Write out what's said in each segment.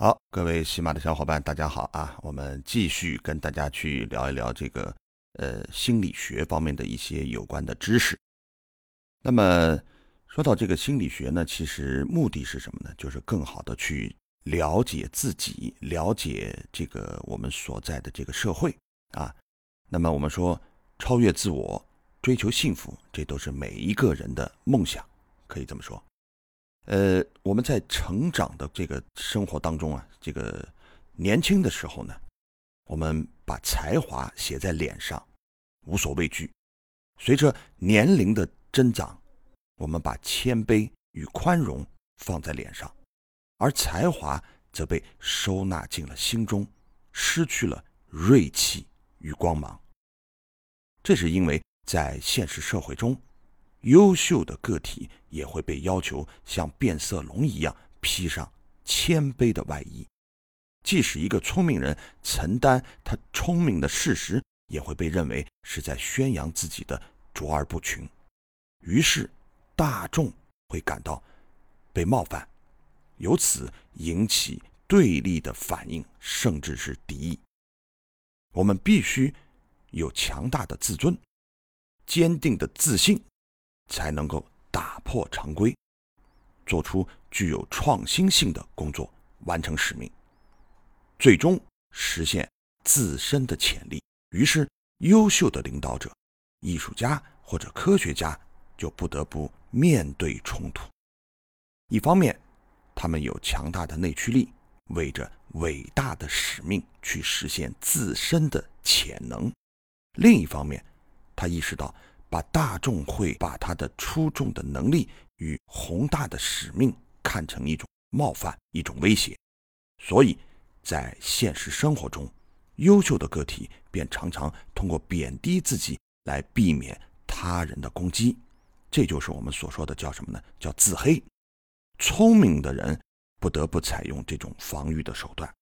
好，各位喜马的小伙伴，大家好啊！我们继续跟大家去聊一聊这个呃心理学方面的一些有关的知识。那么说到这个心理学呢，其实目的是什么呢？就是更好的去了解自己，了解这个我们所在的这个社会啊。那么我们说超越自我，追求幸福，这都是每一个人的梦想，可以这么说。呃，我们在成长的这个生活当中啊，这个年轻的时候呢，我们把才华写在脸上，无所畏惧；随着年龄的增长，我们把谦卑与宽容放在脸上，而才华则被收纳进了心中，失去了锐气与光芒。这是因为在现实社会中。优秀的个体也会被要求像变色龙一样披上谦卑的外衣，即使一个聪明人承担他聪明的事实，也会被认为是在宣扬自己的卓尔不群，于是大众会感到被冒犯，由此引起对立的反应，甚至是敌意。我们必须有强大的自尊，坚定的自信。才能够打破常规，做出具有创新性的工作，完成使命，最终实现自身的潜力。于是，优秀的领导者、艺术家或者科学家就不得不面对冲突。一方面，他们有强大的内驱力，为着伟大的使命去实现自身的潜能；另一方面，他意识到。把大众会把他的出众的能力与宏大的使命看成一种冒犯、一种威胁，所以，在现实生活中，优秀的个体便常常通过贬低自己来避免他人的攻击。这就是我们所说的叫什么呢？叫自黑。聪明的人不得不采用这种防御的手段。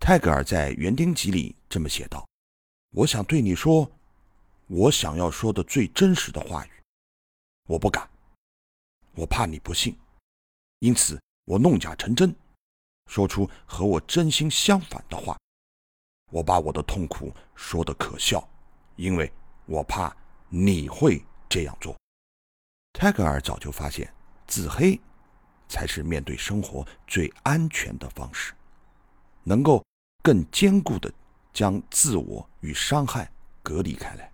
泰戈尔在《园丁集》里这么写道：“我想对你说。”我想要说的最真实的话语，我不敢，我怕你不信，因此我弄假成真，说出和我真心相反的话。我把我的痛苦说得可笑，因为我怕你会这样做。泰戈尔早就发现，自黑才是面对生活最安全的方式，能够更坚固地将自我与伤害隔离开来。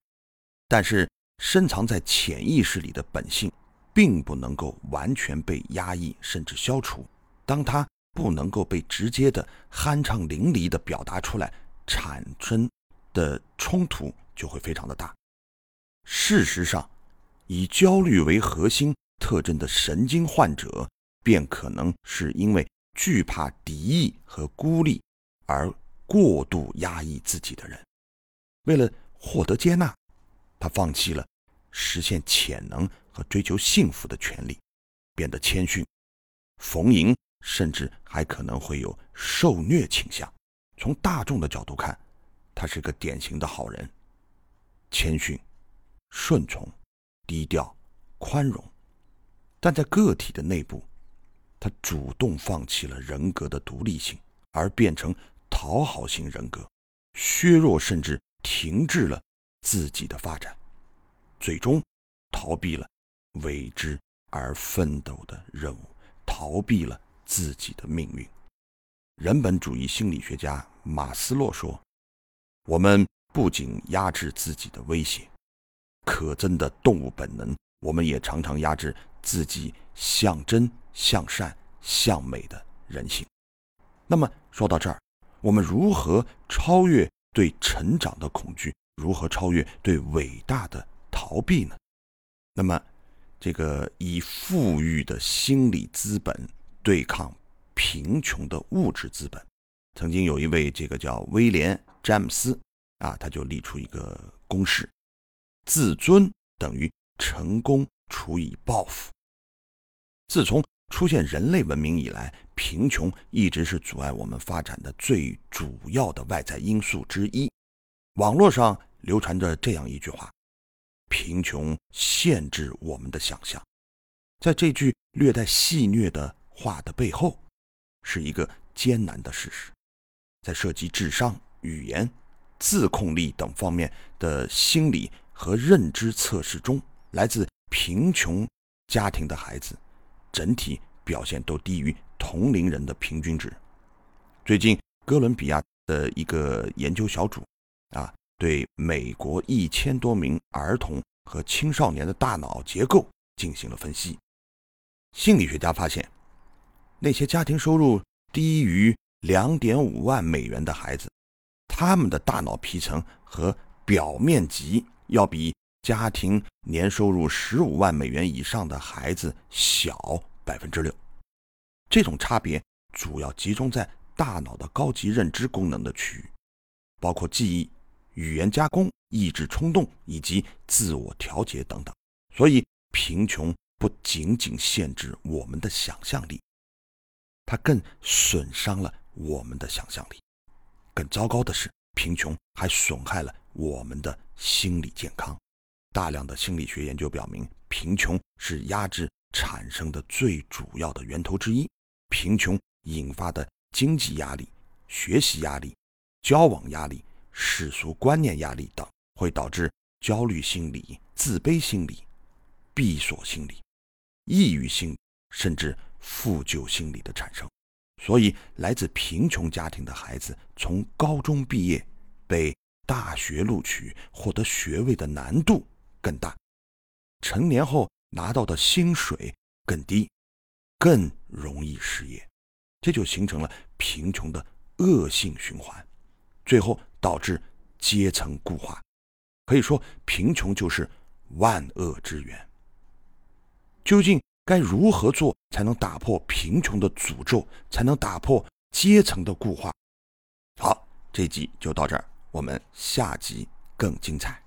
但是，深藏在潜意识里的本性，并不能够完全被压抑甚至消除。当它不能够被直接的酣畅淋漓的表达出来，产生的冲突就会非常的大。事实上，以焦虑为核心特征的神经患者，便可能是因为惧怕敌意和孤立而过度压抑自己的人。为了获得接纳。他放弃了实现潜能和追求幸福的权利，变得谦逊、逢迎，甚至还可能会有受虐倾向。从大众的角度看，他是个典型的好人，谦逊、顺从、低调、宽容。但在个体的内部，他主动放弃了人格的独立性，而变成讨好型人格，削弱甚至停滞了。自己的发展，最终逃避了为之而奋斗的任务，逃避了自己的命运。人本主义心理学家马斯洛说：“我们不仅压制自己的威胁、可憎的动物本能，我们也常常压制自己向真、向善、向美的人性。”那么说到这儿，我们如何超越对成长的恐惧？如何超越对伟大的逃避呢？那么，这个以富裕的心理资本对抗贫穷的物质资本，曾经有一位这个叫威廉·詹姆斯啊，他就立出一个公式：自尊等于成功除以报复。自从出现人类文明以来，贫穷一直是阻碍我们发展的最主要的外在因素之一。网络上。流传着这样一句话：“贫穷限制我们的想象。”在这句略带戏谑的话的背后，是一个艰难的事实，在涉及智商、语言、自控力等方面的心理和认知测试中，来自贫穷家庭的孩子整体表现都低于同龄人的平均值。最近，哥伦比亚的一个研究小组啊，对美国一千多名儿童和青少年的大脑结构进行了分析。心理学家发现。那些家庭收入低于两点五万美元的孩子，他们的大脑皮层和表面积要比家庭年收入十五万美元以上的孩子小百分之六。这种差别主要集中在大脑的高级认知功能的区域，包括记忆、语言加工、抑制冲动以及自我调节等等。所以，贫穷不仅仅限制我们的想象力。它更损伤了我们的想象力。更糟糕的是，贫穷还损害了我们的心理健康。大量的心理学研究表明，贫穷是压制产生的最主要的源头之一。贫穷引发的经济压力、学习压力、交往压力、世俗观念压力等，会导致焦虑心理、自卑心理、闭锁心理、抑郁心，甚至。负疚心理的产生，所以来自贫穷家庭的孩子从高中毕业、被大学录取、获得学位的难度更大，成年后拿到的薪水更低，更容易失业，这就形成了贫穷的恶性循环，最后导致阶层固化。可以说，贫穷就是万恶之源。究竟？该如何做才能打破贫穷的诅咒，才能打破阶层的固化？好，这集就到这儿，我们下集更精彩。